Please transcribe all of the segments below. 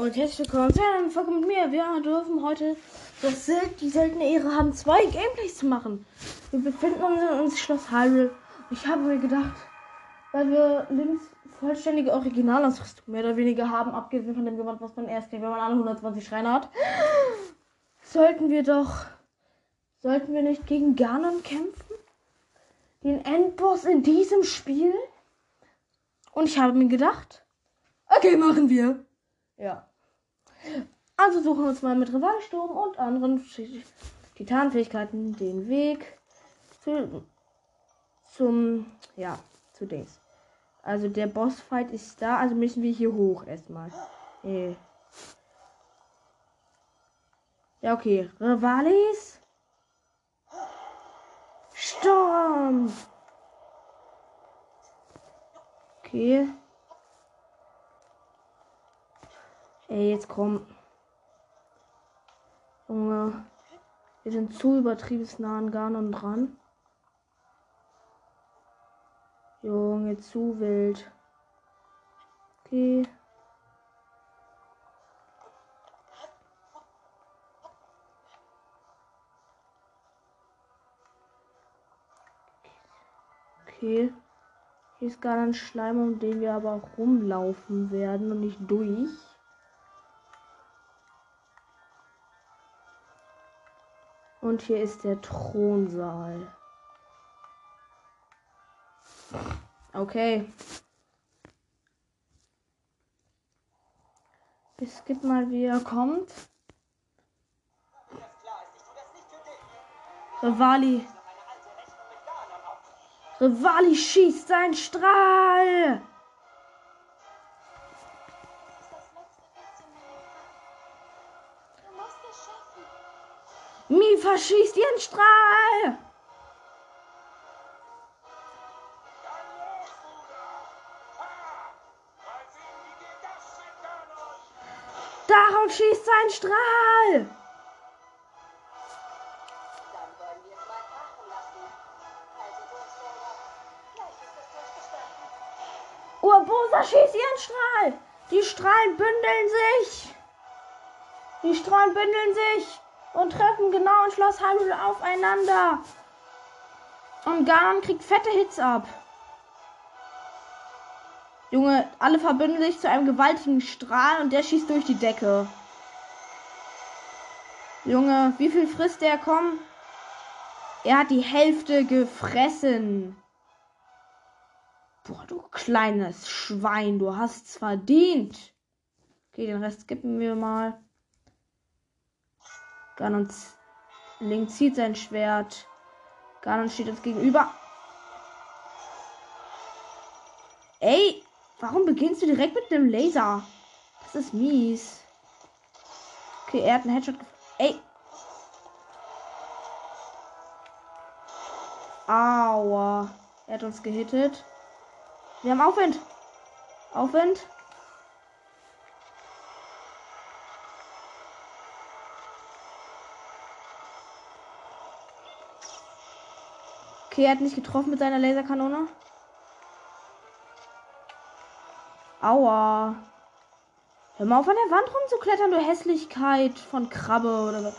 und herzlich willkommen zu einer Folge mit mir. Wir dürfen heute das Sel die seltene Ehre haben, zwei Gameplays zu machen. Wir befinden uns in uns Schloss Hyrule. Ich habe mir gedacht, weil wir links vollständige Originalausrüstung mehr oder weniger haben, abgesehen von dem Gewand, was man erst kriegt, wenn man alle 120 Schreine hat, sollten wir doch, sollten wir nicht gegen Ganon kämpfen? Den Endboss in diesem Spiel? Und ich habe mir gedacht, okay, machen wir. Ja. Also suchen wir uns mal mit Rivalsturm und anderen Titanfähigkeiten den Weg zu, zum, ja, zu Dings. Also der Bossfight ist da, also müssen wir hier hoch erstmal. Nee. Ja, okay. Rivalis. Sturm. Okay. Ey, jetzt komm. Junge. Wir sind zu übertrieben nah an Ganon dran. Junge, zu wild. Okay. Okay. Hier ist gar ein Schleim, um den wir aber auch rumlaufen werden und nicht durch. Und hier ist der Thronsaal. Okay. Es gibt mal, wie er kommt. Rivali. Rivali schießt seinen Strahl. Verschießt ihren Strahl. Darauf schießt sein Strahl. Urbosa schießt ihren Strahl. Die Strahlen bündeln sich. Die Strahlen bündeln sich und treffen genau in Schloss Hyrule aufeinander. Und Ganon kriegt fette Hits ab. Junge, alle verbünden sich zu einem gewaltigen Strahl und der schießt durch die Decke. Junge, wie viel frisst der? Komm. Er hat die Hälfte gefressen. Boah, du kleines Schwein, du hast's verdient. Okay, den Rest skippen wir mal. Ganon Link zieht sein Schwert. Ganon steht uns gegenüber. Ey, Warum beginnst du direkt mit dem Laser? Das ist mies. Okay, er hat einen Headshot. Ey. Aua. Er hat uns gehittet. Wir haben Aufwind. Aufwind. Okay, er hat nicht getroffen mit seiner Laserkanone. Aua. Hör mal auf an der Wand rumzuklettern, du Hässlichkeit von Krabbe oder was.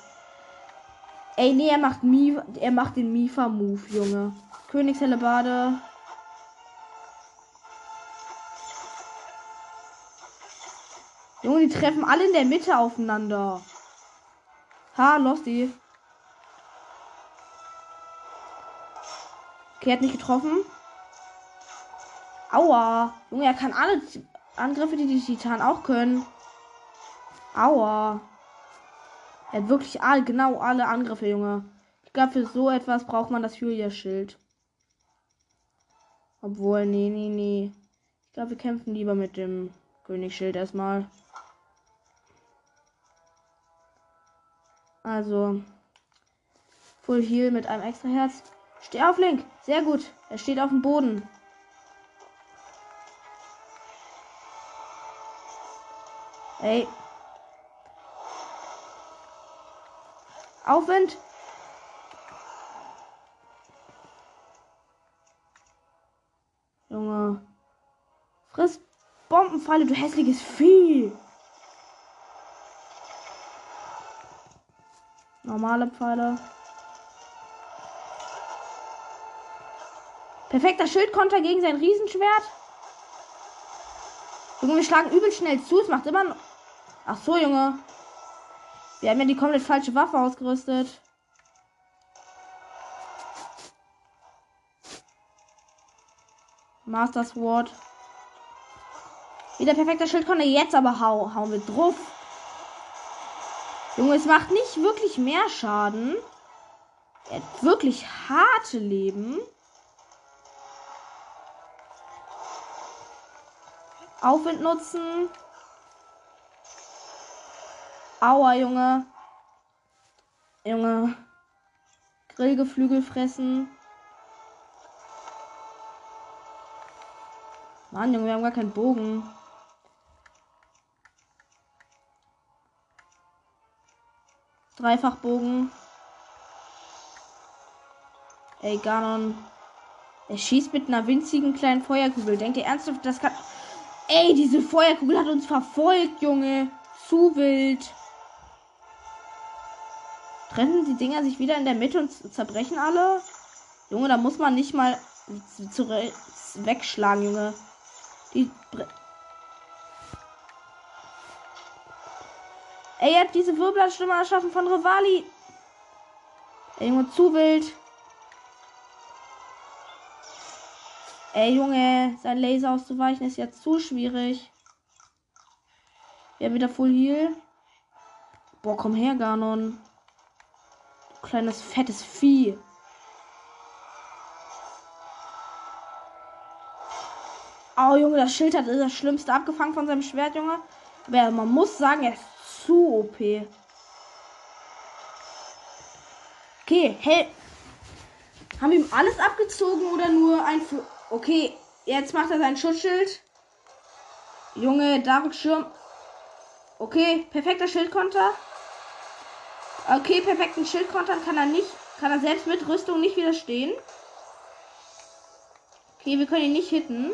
Ey, nee, er macht Mi er macht den Mifa-Move, Junge. Königshellebade. Junge, die treffen alle in der Mitte aufeinander. Ha, Losty. Okay, hat nicht getroffen. Aua. Junge, er kann alle Angriffe, die die Titan auch können. Aua. Er hat wirklich all, genau alle Angriffe, Junge. Ich glaube, für so etwas braucht man das Hylia-Schild. Obwohl, nee, nee, nee. Ich glaube, wir kämpfen lieber mit dem Königsschild erstmal. Also, Full Heal mit einem extra Herz. Steh auf, Link. Sehr gut. Er steht auf dem Boden. Ey. Aufwind. Junge. Friss Bombenfalle, du hässliches Vieh. Normale Pfeile. Perfekter Schildkonter gegen sein Riesenschwert. Junge, wir schlagen übel schnell zu. Es macht immer noch. Ach so, Junge. Wir haben ja die komplett falsche Waffe ausgerüstet. Master Sword. Wieder perfekter Schildkonter. Jetzt aber hau, hauen wir drauf. Junge, es macht nicht wirklich mehr Schaden. Er hat wirklich harte Leben. Aufwind nutzen. Aua, Junge. Junge. Grillgeflügel fressen. Mann, Junge, wir haben gar keinen Bogen. Dreifachbogen. Ey, Ganon. Er schießt mit einer winzigen kleinen Feuerkugel. Denkt ihr ernsthaft, das kann. Ey, diese Feuerkugel hat uns verfolgt, Junge. Zu wild. Trennen die Dinger sich wieder in der Mitte und zerbrechen alle? Junge, da muss man nicht mal wegschlagen, Junge. Die. Ey, er hat diese Wirbelstimme erschaffen von Rivali. Ey, Junge, zu wild. Ey, Junge, sein Laser auszuweichen ist jetzt zu schwierig. Ja, wieder Full Heal. Boah, komm her, Ganon. Du kleines, fettes Vieh. Oh, Junge, das Schild hat das Schlimmste abgefangen von seinem Schwert, Junge. Aber man muss sagen, er ist zu OP. Okay, hey. Haben wir ihm alles abgezogen oder nur ein... F okay, jetzt macht er sein Schutzschild. Junge, Dark Schirm. Okay, perfekter Schildkonter. Okay, perfekten Schildkonter kann er nicht. Kann er selbst mit Rüstung nicht widerstehen. Okay, wir können ihn nicht hitten.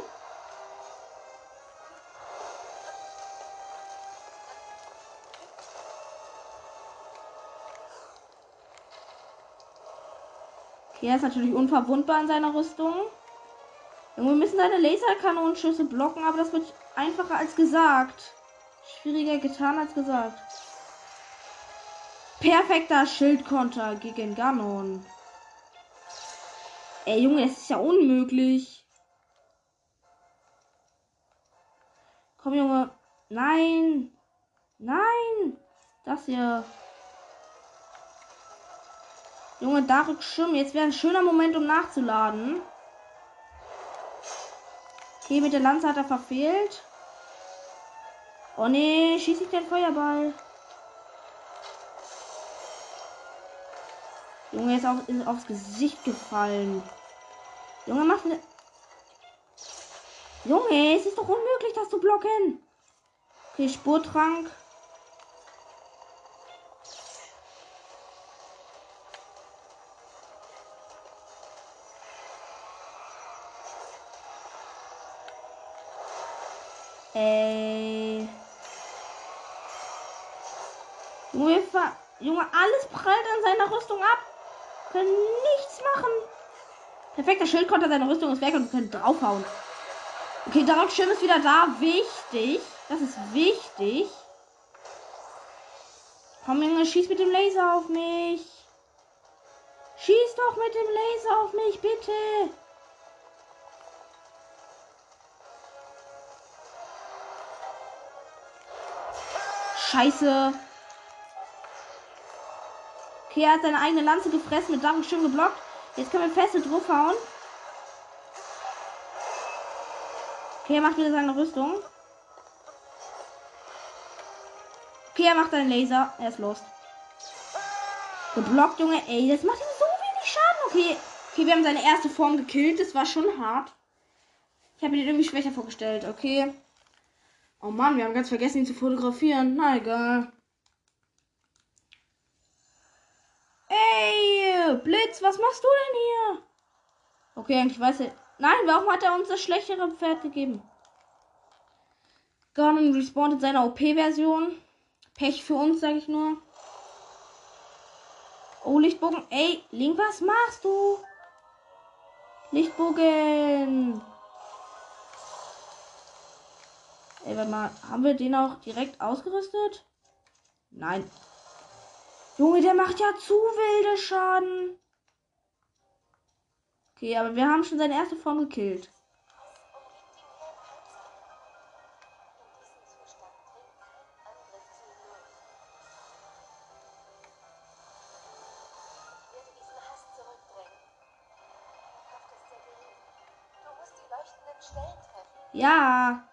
Okay, er ist natürlich unverwundbar in seiner Rüstung. Wir müssen seine Laserkanonenschüsse blocken, aber das wird einfacher als gesagt. Schwieriger getan als gesagt. Perfekter Schildkonter gegen Ganon. Ey, Junge, das ist ja unmöglich. Komm, Junge. Nein. Nein. Das hier. Junge, Dark Schirm. Jetzt wäre ein schöner Moment, um nachzuladen. Okay, mit der Lanze hat er verfehlt. Oh nee, schieße ich den Feuerball. Junge, ist, auf, ist aufs Gesicht gefallen. Junge, mach ne. Junge, es ist doch unmöglich, das zu blocken. Okay, Spurtrank. Ey. Junge, alles prallt an seiner Rüstung ab. Können nichts machen. Perfekter Schildkonter, seine Rüstung ist weg und wir können draufhauen. Okay, Dark Schirm ist wieder da. Wichtig. Das ist wichtig. Komm, Junge, schieß mit dem Laser auf mich. Schieß doch mit dem Laser auf mich, bitte. Scheiße. Okay, er hat seine eigene Lanze gefressen, mit Darum schön geblockt. Jetzt können wir feste draufhauen. Okay, er macht wieder seine Rüstung. Okay, er macht einen Laser. Er ist los. Geblockt, Junge. Ey, das macht ihm so wenig Schaden. Okay. Okay, wir haben seine erste Form gekillt. Das war schon hart. Ich habe ihn irgendwie schwächer vorgestellt. Okay. Oh Mann, wir haben ganz vergessen, ihn zu fotografieren. Na egal. Ey, Blitz, was machst du denn hier? Okay, eigentlich weiß er. Nein, warum hat er uns das schlechtere Pferd gegeben? Garmin respawnt in seiner OP-Version. Pech für uns, sage ich nur. Oh, Lichtbogen. Ey, Link, was machst du? Lichtbogen. Ey, warte mal. Haben wir den auch direkt ausgerüstet? Nein. Junge, der macht ja zu wilde Schaden. Okay, aber wir haben schon seine erste Form gekillt. Ja.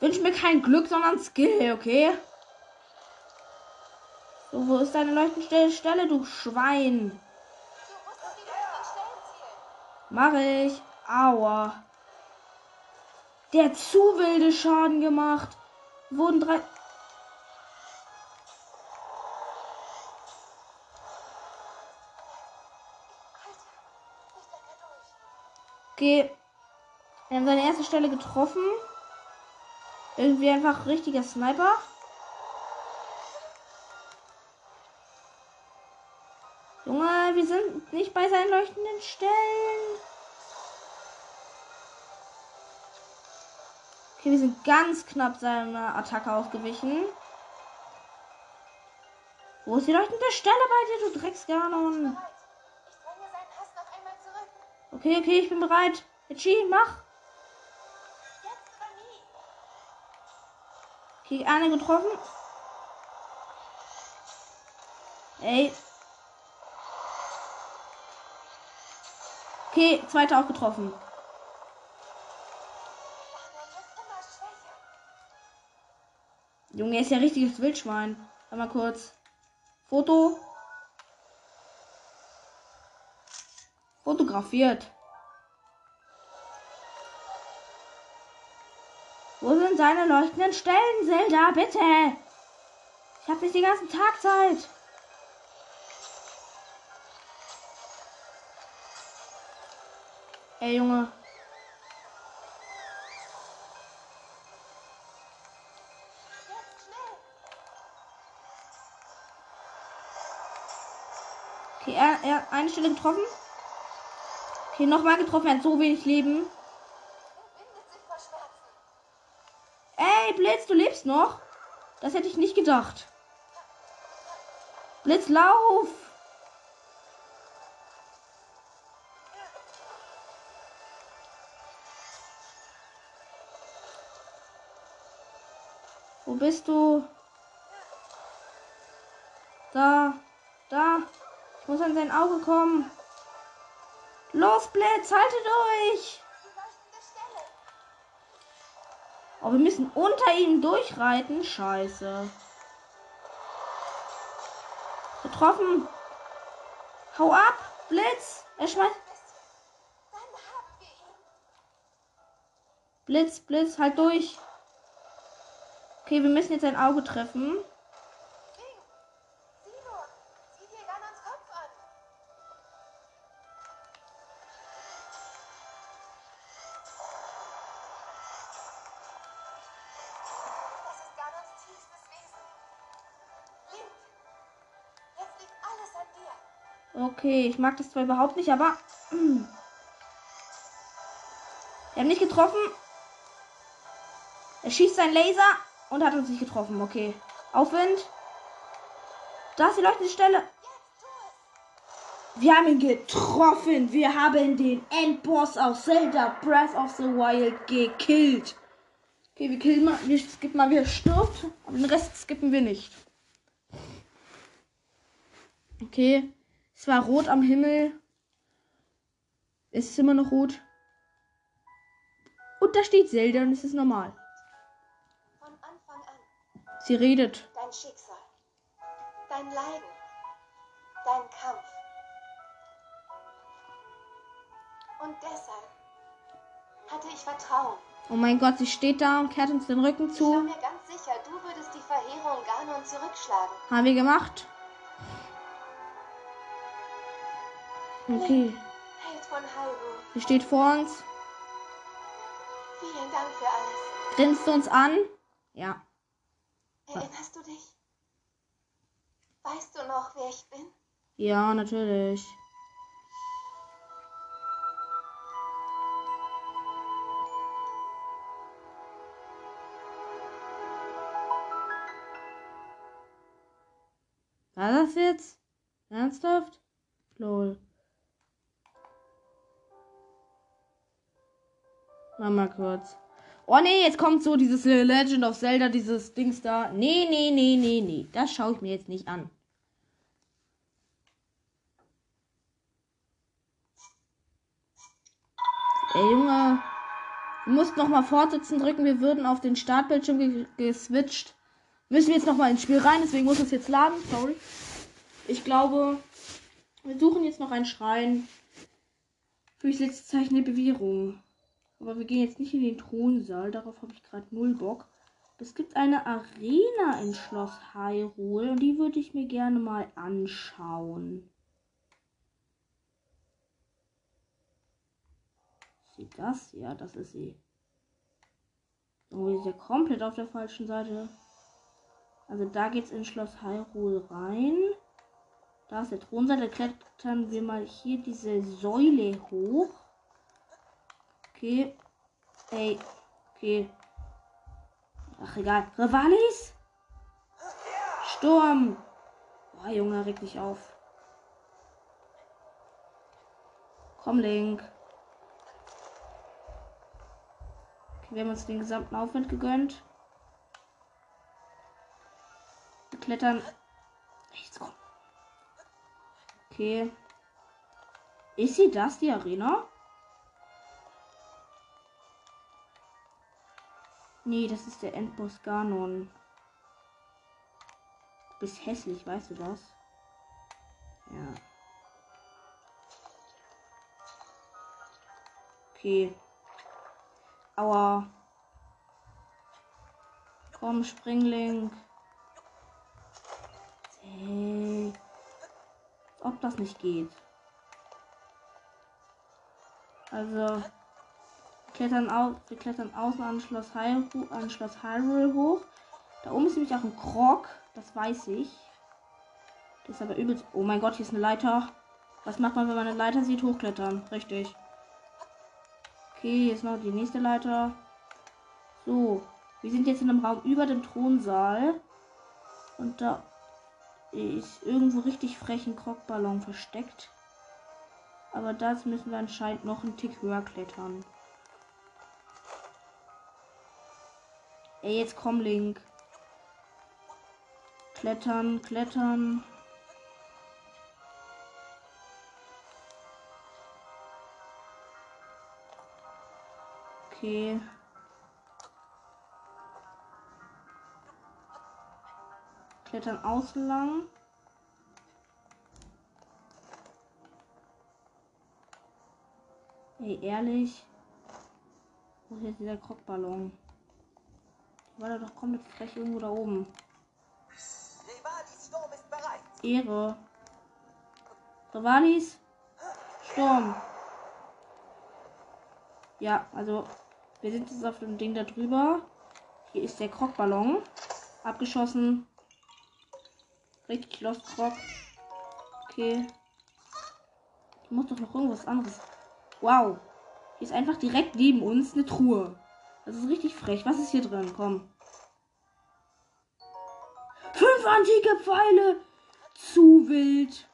Wünsch mir kein Glück, sondern Skill, okay? So, wo ist deine leuchtende Stelle, du Schwein? Mach ich. Aua. Der hat zu wilde Schaden gemacht. Wurden drei. Okay. Wir haben seine erste Stelle getroffen. Irgendwie einfach richtiger Sniper. Junge, wir sind nicht bei seinen leuchtenden Stellen. Okay, wir sind ganz knapp seiner Attacke ausgewichen. Wo ist die leuchtende Stelle bei dir, du Drecksganon? Okay, okay, ich bin bereit. Itchy, mach. Okay, eine getroffen. Ey. Okay, zweite auch getroffen. Junge, ist ja richtiges Wildschwein. Warte mal kurz. Foto. Fotografiert. Wo sind seine leuchtenden Stellen, Zelda? Bitte! Ich habe nicht den ganzen Tag Zeit. Ey, Junge. Okay, er, er hat eine Stelle getroffen. Okay, nochmal getroffen. Er hat so wenig Leben. Blitz, du lebst noch? Das hätte ich nicht gedacht. Blitz, lauf! Wo bist du? Da, da. Ich muss an sein Auge kommen. Los, Blitz, halte durch! Oh, wir müssen unter ihm durchreiten. Scheiße. Getroffen. Hau ab, Blitz. Er schmeißt. Blitz, Blitz, halt durch. Okay, wir müssen jetzt ein Auge treffen. Okay, ich mag das zwar überhaupt nicht, aber. Er hat nicht getroffen. Er schießt seinen Laser und hat uns nicht getroffen. Okay. Aufwind. Da ist die leuchtende Stelle. Wir haben ihn getroffen. Wir haben den Endboss aus Zelda Breath of the Wild gekillt. Okay, wir killen mal. Wir skippen mal, wer stirbt. Aber den Rest skippen wir nicht. Okay. Es war rot am Himmel. Es ist immer noch rot. Und da steht Zelda und es ist normal. Von Anfang an. Sie redet. Dein Schicksal. Dein Leiden. Dein Kampf. Und deshalb hatte ich Vertrauen. Oh mein Gott, sie steht da und kehrt uns den Rücken Ich war zu. mir ganz sicher, du würdest die Verheerung Ganon zurückschlagen. Haben wir gemacht. Okay, sie steht vor uns, Vielen Dank für alles. grinst uns an. Ja. Erinnerst du dich? Weißt du noch, wer ich bin? Ja, natürlich. War das jetzt? Ernsthaft? Lol. Mal kurz. Oh nee, jetzt kommt so dieses Legend of Zelda, dieses Dings da. Nee, nee, nee, nee, nee. Das schaue ich mir jetzt nicht an. Ey, Junge. Du musst nochmal fortsetzen drücken. Wir würden auf den Startbildschirm ge geswitcht. Müssen wir jetzt nochmal ins Spiel rein, deswegen muss es jetzt laden. Sorry. Ich glaube, wir suchen jetzt noch einen Schrein für das letzte Zeichen der Bewährung. Aber wir gehen jetzt nicht in den Thronsaal. Darauf habe ich gerade null Bock. Es gibt eine Arena in Schloss Hyrule und die würde ich mir gerne mal anschauen. Sie das? Ja, das ist sie. Oh, wir sind ja komplett auf der falschen Seite. Also da geht's in Schloss Hyrule rein. Da ist der Thronsaal. Da klettern wir mal hier diese Säule hoch. Okay. Ey. Okay. Ach, egal. Rivalis? Sturm. Boah, Junge, reg dich auf. Komm, Link. Okay, wir haben uns den gesamten Aufwand gegönnt. Wir klettern. Jetzt komm. Okay. Ist sie das, die Arena? Nee, das ist der Endboss Ganon. Du bist hässlich, weißt du das? Ja. Okay. Aua. Komm, Springling. Hey. Ob das nicht geht. Also klettern auf, wir klettern außen an Schloss, Hyrule, an Schloss Hyrule hoch. Da oben ist nämlich auch ein Krog, das weiß ich. Das ist aber übelst. Oh mein Gott, hier ist eine Leiter. Was macht man, wenn man eine Leiter sieht? Hochklettern. Richtig. Okay, ist noch die nächste Leiter. So, wir sind jetzt in einem Raum über dem Thronsaal. Und da ist irgendwo richtig frechen Krogballon versteckt. Aber das müssen wir anscheinend noch einen Tick höher klettern. Ey, jetzt komm, Link. Klettern, klettern. Okay. Klettern außen lang. Ey, ehrlich. Wo ist jetzt dieser Krockballon? War da doch komplett frech irgendwo da oben. Ehre. Rivalis Sturm. Ja, also wir sind jetzt auf dem Ding da drüber. Hier ist der Krockballon. Abgeschossen. Richtig los, Krog. Okay. Ich muss doch noch irgendwas anderes. Wow. Hier ist einfach direkt neben uns eine Truhe. Das ist richtig frech. Was ist hier drin? Komm. Fünf antike Pfeile. Zu wild.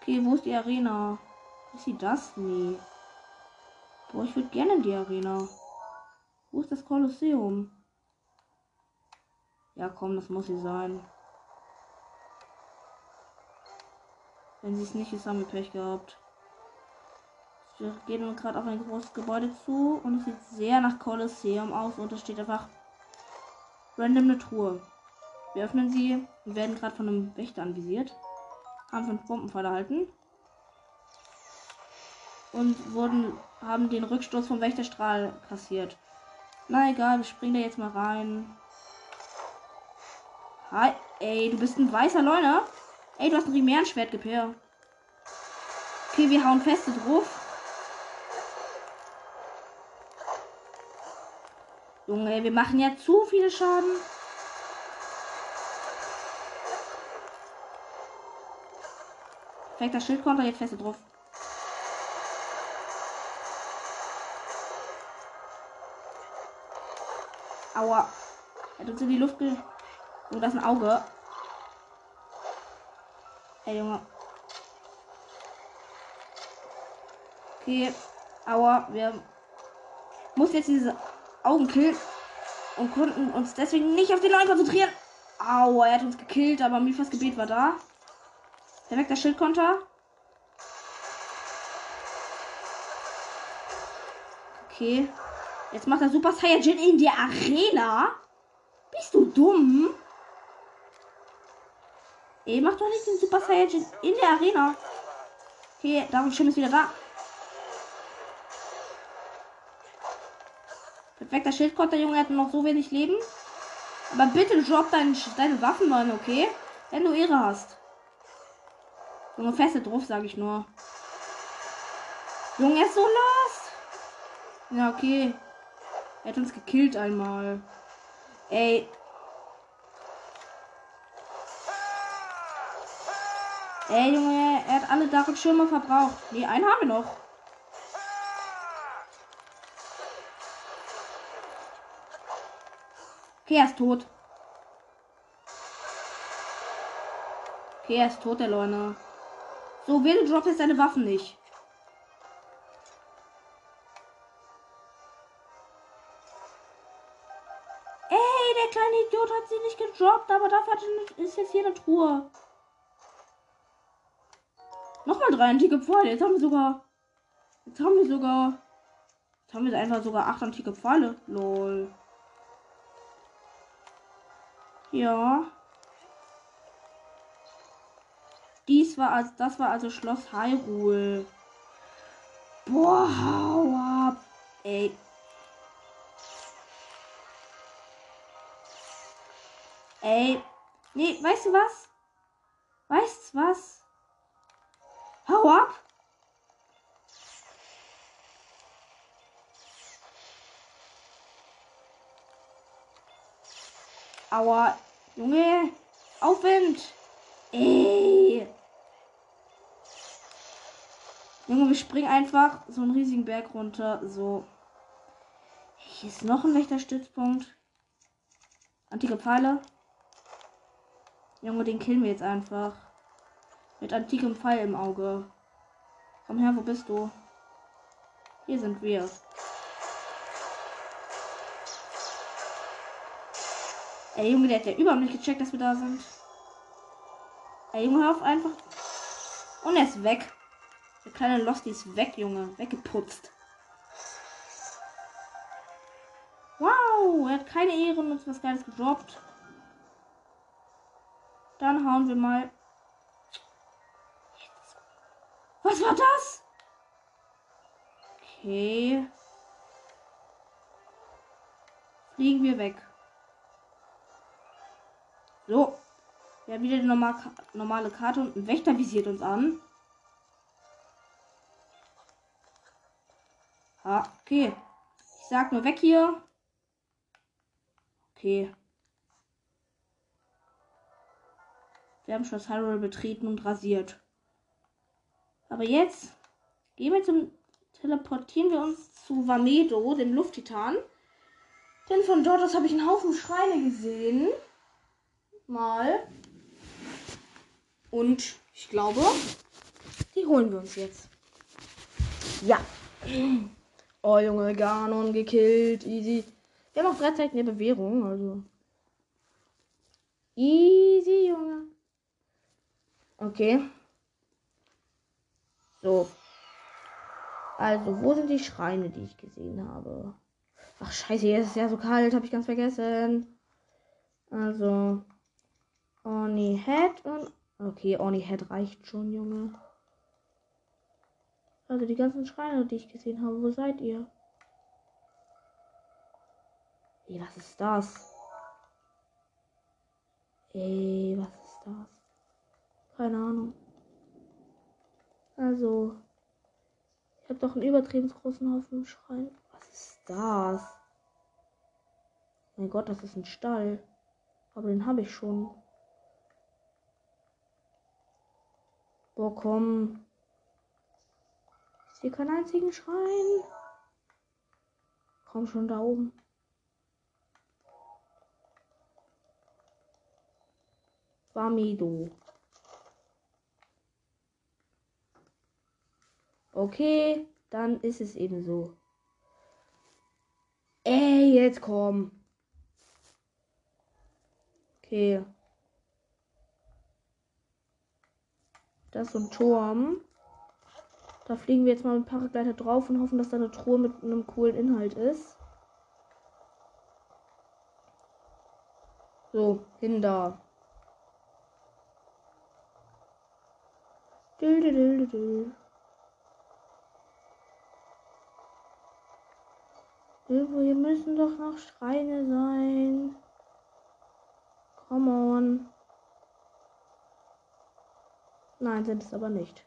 Okay, wo ist die Arena? Ist sie das? Nee. Boah, ich würde gerne in die Arena. Wo ist das Kolosseum? Ja, komm, das muss sie sein. Wenn sie es nicht ist, haben wir Pech gehabt. Wir gehen gerade auf ein großes Gebäude zu und es sieht sehr nach Kolosseum aus und es steht einfach random eine Truhe. Wir öffnen sie und werden gerade von einem Wächter anvisiert. Haben fünf Bombenpfeile erhalten. Und wurden, haben den Rückstoß vom Wächterstrahl kassiert. Na egal, wir springen da jetzt mal rein. Hi, ey, du bist ein weißer Leuner. Ey, du hast ein Rimärenschwert gepär. Okay, wir hauen feste drauf. Junge, wir machen ja zu viele Schaden. Perfekter da jetzt fest drauf. Aua. Er tut sich in die Luft ge... Oh, das ist ein Auge. Ey, Junge. Okay. Aua, wir... Muss jetzt diese Augen killen und konnten uns deswegen nicht auf den neuen konzentrieren. Aua, er hat uns gekillt, aber Mifas Gebet war da. Perfekter Schildkonter. Okay. Jetzt macht er Super Saiyajin in der Arena. Bist du dumm? Ey, mach doch nicht den Super Saiyajin in der Arena. Okay, Darum Schirm ist wieder da. Perfekter Schildkonter, Junge, hat noch so wenig Leben. Aber bitte drop dein, deine Waffen, Mann, okay? Wenn du Ehre hast. Junge, feste drauf, sage ich nur. Junge, er ist so lost. Ja, okay. Er hat uns gekillt einmal. Ey. Ey, Junge, er hat alle Dach und Schirme verbraucht. Nee, einen haben wir noch. Okay, er ist tot. Okay, er ist tot, der Leune. So, Will droppt jetzt seine Waffen nicht. Ey, der kleine Idiot hat sie nicht gedroppt, aber dafür ist jetzt hier eine Truhe. Nochmal drei antike Pfeile. Jetzt haben wir sogar. Jetzt haben wir sogar. Jetzt haben wir einfach sogar acht antike Pfeile. Lol. Ja. Dies war als das war also Schloss Hyrule. Boah, hau ab. Ey. Ey. Nee, weißt du was? Weißt du was? Hau ab. Aua. Junge. Aufwind. Ey. Junge, wir springen einfach so einen riesigen Berg runter. So. Hier ist noch ein rechter Stützpunkt. Antike Pfeile. Junge, den killen wir jetzt einfach. Mit antikem Pfeil im Auge. Komm her, wo bist du? Hier sind wir. Ey, Junge, der hat ja überhaupt nicht gecheckt, dass wir da sind. Ey, Junge, hör auf einfach. Und er ist weg. Der kleine Losty ist weg, Junge. Weggeputzt. Wow, er hat keine Ehre und uns was Geiles gedroppt. Dann hauen wir mal. Was war das? Okay. Fliegen wir weg. So. Wir haben wieder die normal, normale Karte und ein Wächter visiert uns an. Ah, okay. Ich sag nur weg hier. Okay. Wir haben Schloss Hyrule betreten und rasiert. Aber jetzt gehen wir zum teleportieren wir uns zu Vamedo, dem Lufttitan. Denn von dort aus habe ich einen Haufen Schreine gesehen mal. Und ich glaube, die holen wir uns jetzt. Ja. Oh, Junge, Ganon gekillt. Easy. Wir haben auch gleichzeitig eine Bewährung, also. Easy, Junge. Okay. So. Also, wo sind die Schreine, die ich gesehen habe? Ach, scheiße, hier ist ja so kalt, habe ich ganz vergessen. Also, Oni Head und. Okay, Oni Head reicht schon, Junge. Also die ganzen Schreine, die ich gesehen habe, wo seid ihr? Ey, was ist das? Ey, was ist das? Keine Ahnung. Also, ich habe doch einen übertrieben großen Haufen Schrein. Was ist das? Mein Gott, das ist ein Stall. Aber den habe ich schon. Oh, komm. Sehe keinen einzigen Schrein. Komm schon da oben. Bamido. Okay, dann ist es eben so. Ey, jetzt komm. Okay. Das ist so ein Turm. Da fliegen wir jetzt mal mit Paragleiter drauf und hoffen, dass da eine Truhe mit einem coolen Inhalt ist. So, hin da. Dü, dü, dü. Hier müssen doch noch Schreine sein. Come on. Nein, sind es aber nicht.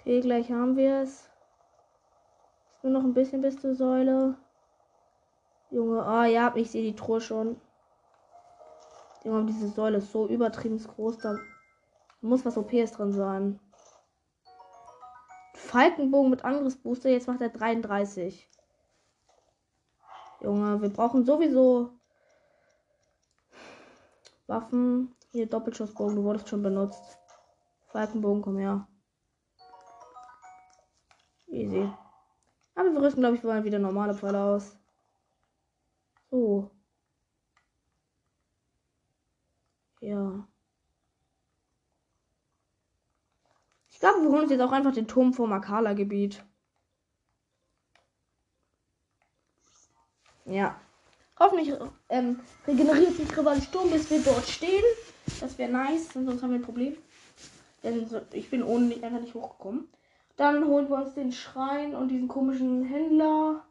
Okay, gleich haben wir es. Ist nur noch ein bisschen bis zur Säule. Junge, ah ja, ich sehe die Truhe schon. Junge, diese Säule ist so übertrieben groß, da muss was OPs drin sein. Falkenbogen mit Angriffsbooster, jetzt macht er 33. Junge, wir brauchen sowieso Waffen. Hier Doppelschussbogen, du wurdest schon benutzt. Falkenbogen, komm her. Easy. Aber wir rüsten, glaube ich, mal wieder normale Pfeile aus. So. Ja. Ich glaube, wir holen uns jetzt auch einfach den Turm vom Akala-Gebiet. Ja. Hoffentlich ähm, regeneriert sich Rival Sturm, bis wir dort stehen. Das wäre nice, sonst haben wir ein Problem. Denn ich bin ohne nicht, einfach nicht hochgekommen. Dann holen wir uns den Schrein und diesen komischen Händler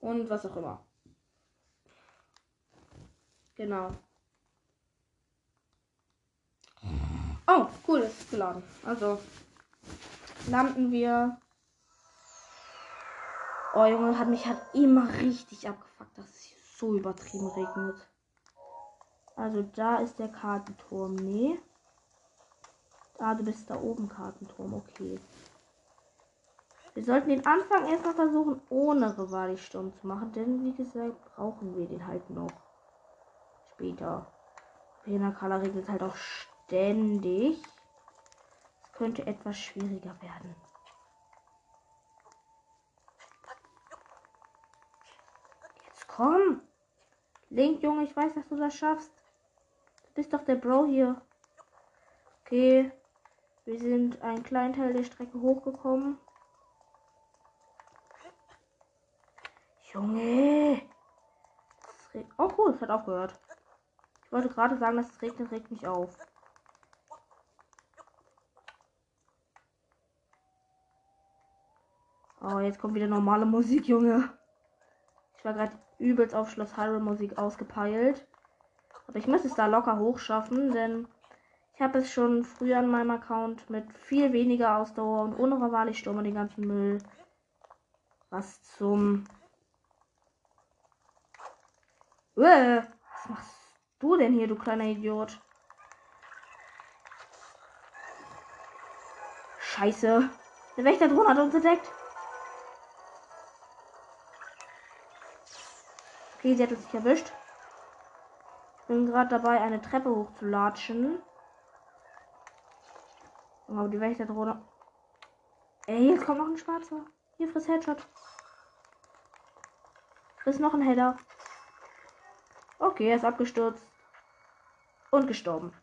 und was auch immer. Genau. Oh, cool, das ist geladen. Also landen wir. Oh Junge, hat mich hat immer richtig abgefuckt, so übertrieben regnet. Also da ist der Kartenturm. Nee. Ah, du bist da oben Kartenturm. Okay. Wir sollten den Anfang erstmal versuchen, ohne Rivali-Sturm zu machen, denn wie gesagt, brauchen wir den halt noch. Später. Renakala regnet halt auch ständig könnte etwas schwieriger werden. Jetzt komm! Link, Junge, ich weiß, dass du das schaffst. Du bist doch der Bro hier. Okay. Wir sind einen kleinen Teil der Strecke hochgekommen. Junge! Oh cool, es hat aufgehört. Ich wollte gerade sagen, dass es regnet, regt mich auf. Oh, jetzt kommt wieder normale Musik, Junge. Ich war gerade übelst auf Schloss Hyrule Musik ausgepeilt. Aber ich muss es da locker hochschaffen, denn ich habe es schon früher an meinem Account mit viel weniger Ausdauer und ohne Rivali Sturm den ganzen Müll. Was zum. Uäh, was machst du denn hier, du kleiner Idiot? Scheiße. Der Wächter hat uns entdeckt. Okay, sie hat uns nicht erwischt. Bin gerade dabei, eine Treppe hochzulatschen. Aber die Wächterdrohne. Ey, jetzt kommt noch ein schwarzer. Hier, friss Headshot. Friss noch ein Header. Okay, er ist abgestürzt. Und gestorben.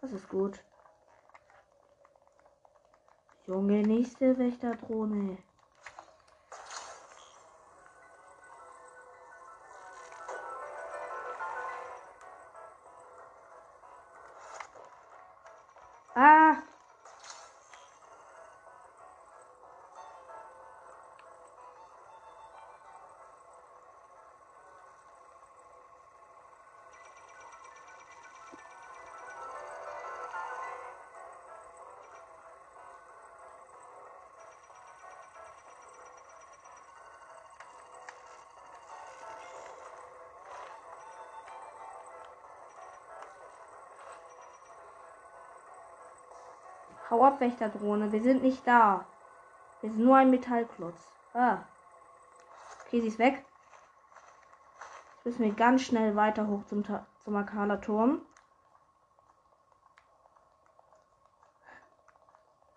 Das ist gut. Junge, nächste Wächterdrohne. Hau ab, Wächterdrohne. Wir sind nicht da. Wir sind nur ein Metallklotz. Ah. Okay, sie ist weg. Jetzt müssen wir ganz schnell weiter hoch zum, zum Akala-Turm.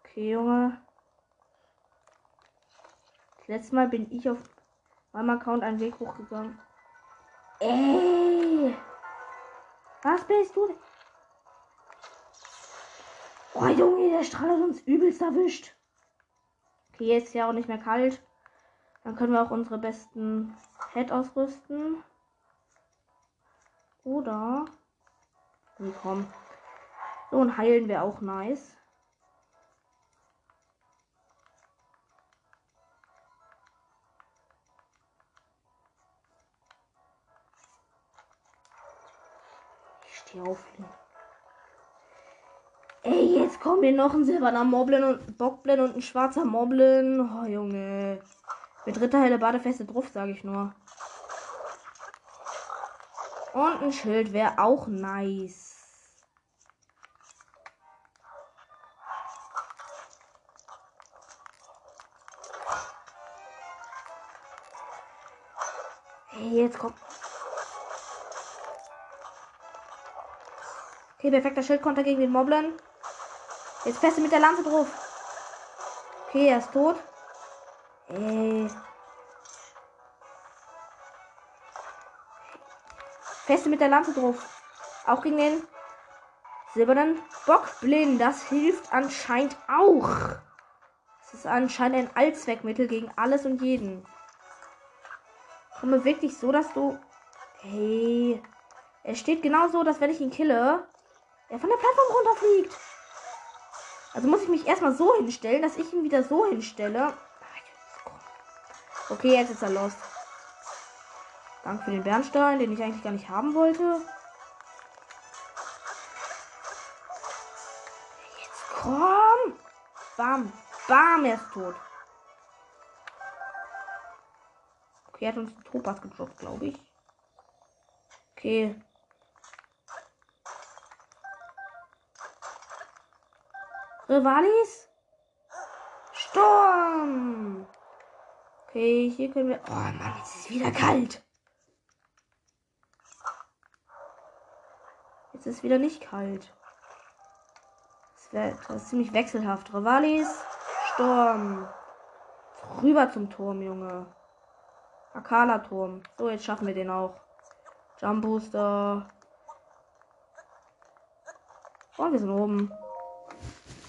Okay, Junge. Das letzte Mal bin ich auf meinem Account einen Weg hochgegangen. Ey! Was bist du? Oh Junge, der Strahl hat uns übelst erwischt. Okay, jetzt ist ja auch nicht mehr kalt. Dann können wir auch unsere besten Head ausrüsten. Oder. Nee, komm. So, und heilen wir auch nice. Ich stehe auf. Ey, jetzt kommen wir noch ein silberner Moblin und Bockblin und ein schwarzer Moblin. Oh, Junge. Mit dritter helle Badefeste drauf, sage ich nur. Und ein Schild wäre auch nice. Okay, perfekter Schildkonter gegen den Moblin. Jetzt feste mit der Lanze drauf. Okay, er ist tot. Ey. Feste mit der Lanze drauf. Auch gegen den silbernen Bockblind. Das hilft anscheinend auch. Es ist anscheinend ein Allzweckmittel gegen alles und jeden. Komme wirklich so, dass du. Hey. Er steht genau so, dass wenn ich ihn kille, er von der Plattform runterfliegt. Also muss ich mich erstmal so hinstellen, dass ich ihn wieder so hinstelle. Okay, jetzt ist er los. Danke für den Bernstein, den ich eigentlich gar nicht haben wollte. Jetzt komm! Bam! Bam, er ist tot. Okay, er hat uns einen Topas gedroppt, glaube ich. Okay. Rivalis? Sturm! Okay, hier können wir. Oh Mann, jetzt ist es wieder kalt. Jetzt ist es wieder nicht kalt. Das, wär, das ist ziemlich wechselhaft. Rivalis, Sturm. Rüber zum Turm, Junge. Akala-Turm. So, jetzt schaffen wir den auch. Jump Booster. Und wir sind oben.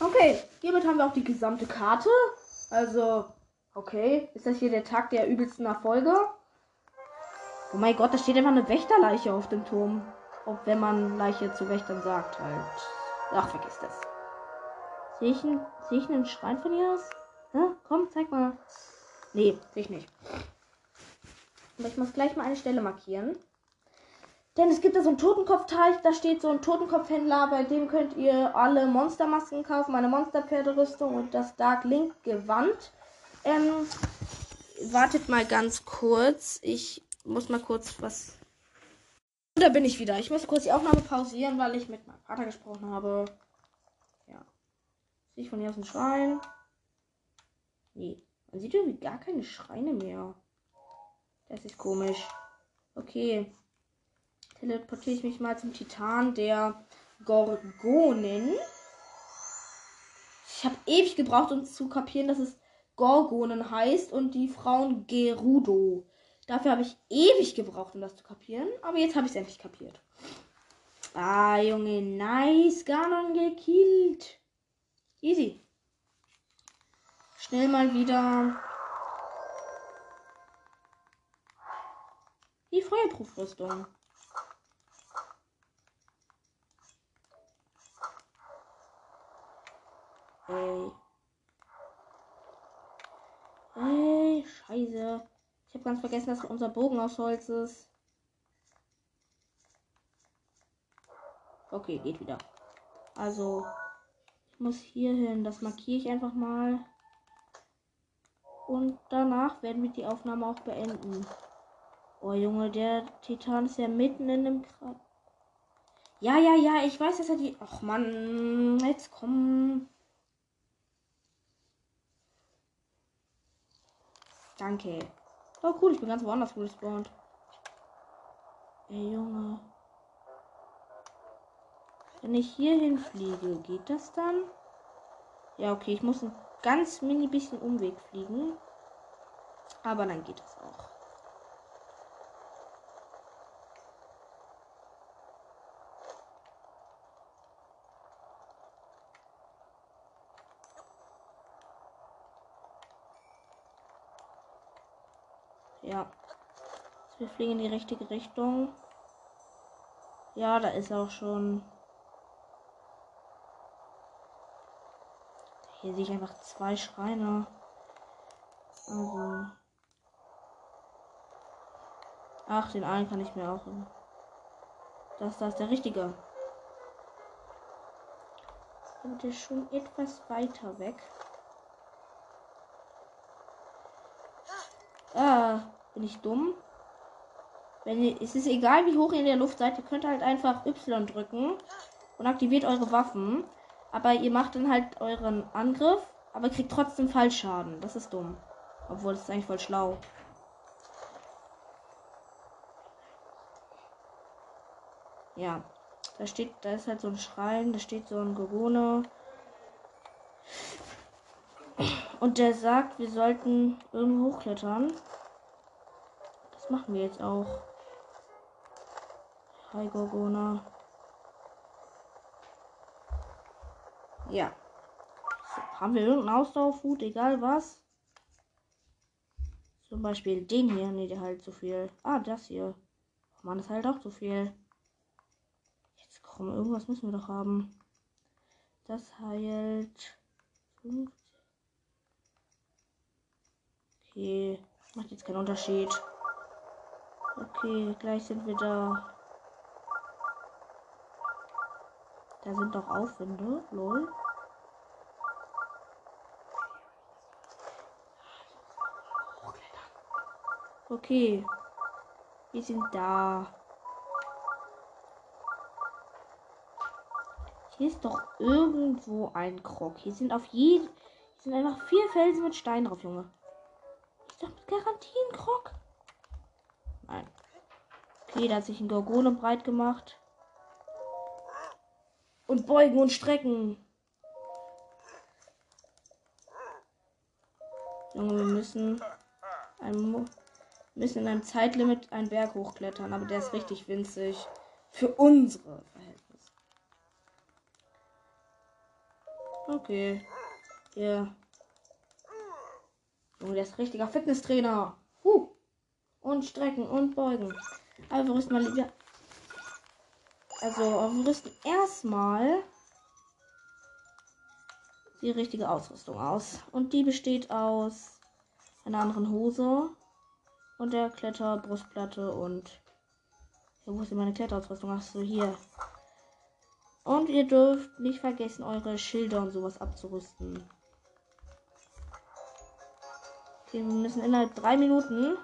Okay, hiermit haben wir auch die gesamte Karte. Also, okay. Ist das hier der Tag der übelsten Erfolge? Oh mein Gott, da steht einfach eine Wächterleiche auf dem Turm. Ob wenn man Leiche zu Wächtern sagt, halt. Ach, vergiss das. Sehe ich, einen, ich einen Schrein von ihr aus? Hä? Komm, zeig mal. Nee, sehe ich nicht. Aber ich muss gleich mal eine Stelle markieren. Denn es gibt da so einen Totenkopfteich, da steht so ein Totenkopfhändler, bei dem könnt ihr alle Monstermasken kaufen, meine Monsterpferderüstung und das Dark Link Gewand. Ähm, wartet mal ganz kurz. Ich muss mal kurz was. Und da bin ich wieder. Ich muss kurz die Aufnahme pausieren, weil ich mit meinem Vater gesprochen habe. Ja. Sehe ich von hier aus ein Schrein? Nee. Man sieht irgendwie gar keine Schreine mehr. Das ist komisch. Okay teleportiere ich mich mal zum Titan der Gorgonen. Ich habe ewig gebraucht, um zu kapieren, dass es Gorgonen heißt und die Frauen Gerudo. Dafür habe ich ewig gebraucht, um das zu kapieren. Aber jetzt habe ich es endlich kapiert. Ah, Junge, nice. Ganon gekillt. Easy. Schnell mal wieder. Die Feuerprüfrüstung. Ey. Ey, scheiße. Ich habe ganz vergessen, dass unser Bogen aus Holz ist. Okay, geht wieder. Also, ich muss hier hin. Das markiere ich einfach mal. Und danach werden wir die Aufnahme auch beenden. Oh Junge, der Titan ist ja mitten in dem Krat. Ja, ja, ja, ich weiß, dass er die. Ach Mann, jetzt komm. Danke. Oh cool, ich bin ganz woanders respawned. Ey Junge. Wenn ich hier hinfliege, geht das dann? Ja, okay, ich muss ein ganz mini bisschen Umweg fliegen. Aber dann geht das auch. Ja. Wir fliegen in die richtige Richtung. Ja, da ist auch schon. Hier sehe ich einfach zwei Schreine. Also. Ach, den einen kann ich mir auch. Das, das ist der richtige. Und der ist schon etwas weiter weg. Ah, bin ich dumm? Wenn ihr, es ist egal, wie hoch ihr in der Luft seid, ihr könnt halt einfach Y drücken und aktiviert eure Waffen. Aber ihr macht dann halt euren Angriff, aber kriegt trotzdem Fallschaden. Das ist dumm. Obwohl, das ist eigentlich voll schlau. Ja, da steht, da ist halt so ein Schrein, da steht so ein Gorone. Und der sagt, wir sollten irgendwo hochklettern. Das machen wir jetzt auch. Hi Gorgona. Ja. Haben wir irgendeinen Ausdauerfood, egal was? Zum Beispiel den hier. Ne, der halt zu viel. Ah, das hier. Oh Mann, ist halt auch zu viel. Jetzt komm, irgendwas müssen wir doch haben. Das heilt. Okay. Macht jetzt keinen Unterschied. Okay, gleich sind wir da. Da sind doch Aufwände. Lol. Okay. Wir sind da. Hier ist doch irgendwo ein Krog. Hier sind auf jeden. Hier sind einfach vier Felsen mit Stein drauf, Junge. Ist doch mit Garantie Krog. Da hat sich ein Gorgone breit gemacht. Und beugen und strecken. Junge, wir müssen, ein, müssen in einem Zeitlimit einen Berg hochklettern, aber der ist richtig winzig. Für unsere Verhältnisse. Okay. Ja. Junge, der ist richtiger Fitnesstrainer. Huh. Und strecken und beugen. Aber wir rüsten mal lieber also, wir rüsten erstmal die richtige Ausrüstung aus. Und die besteht aus einer anderen Hose und der Kletterbrustplatte und. Ja, wo ist denn meine Kletterausrüstung? Ach so, hier. Und ihr dürft nicht vergessen, eure Schilder und sowas abzurüsten. Okay, wir müssen innerhalb drei Minuten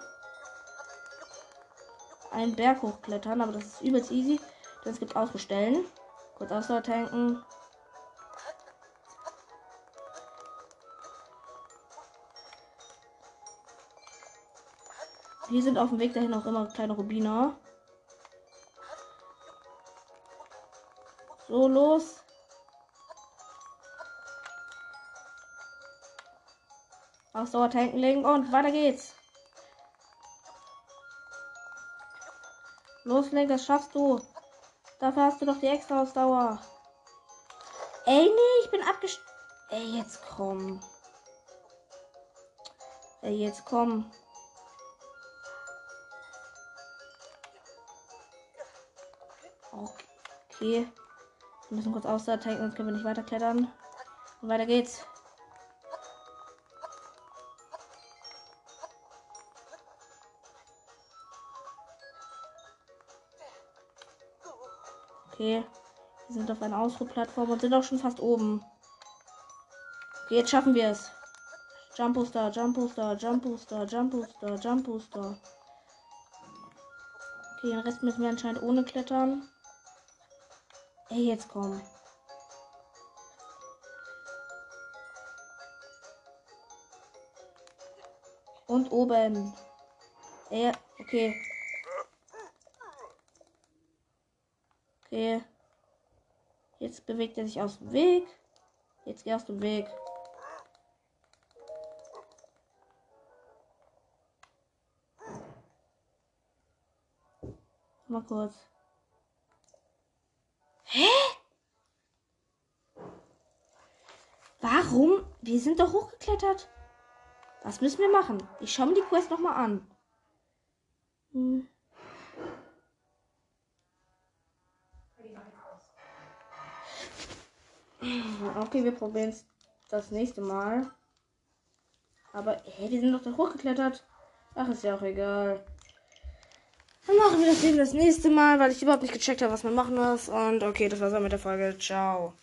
einen Berg hochklettern, aber das ist übelst easy. Das gibt ausbestellen. Kurz Ausdauer tanken. Hier sind auf dem Weg dahin auch immer kleine Rubiner. So, los. Ausdauer tanken legen und weiter geht's. Los, Link, das schaffst du. Dafür hast du doch die extra Ausdauer. Ey, nee, ich bin abgest... Ey, jetzt komm. Ey, jetzt komm. Okay. Wir müssen kurz Ausdauer tanken, sonst können wir nicht weiter klettern. Und weiter geht's. Okay. Wir sind auf einer Ausruhplattform und sind auch schon fast oben. Okay, jetzt schaffen wir es. Jump Booster, Jump Booster, Jump Booster, Jump Booster, Jump Booster. Okay, den Rest müssen wir anscheinend ohne klettern. Ey, jetzt komm. Und oben. Ja, okay. Okay. Jetzt bewegt er sich aus dem Weg. Jetzt geh aus dem Weg. Mal kurz. Hä? Warum? Wir sind doch hochgeklettert. Was müssen wir machen? Ich schaue mir die Quest nochmal an. Hm. Okay, wir probieren es das nächste Mal. Aber, hey, wir sind doch da hochgeklettert. Ach, ist ja auch egal. Dann machen wir das eben das nächste Mal, weil ich überhaupt nicht gecheckt habe, was man machen muss. Und okay, das war's dann mit der Folge. Ciao.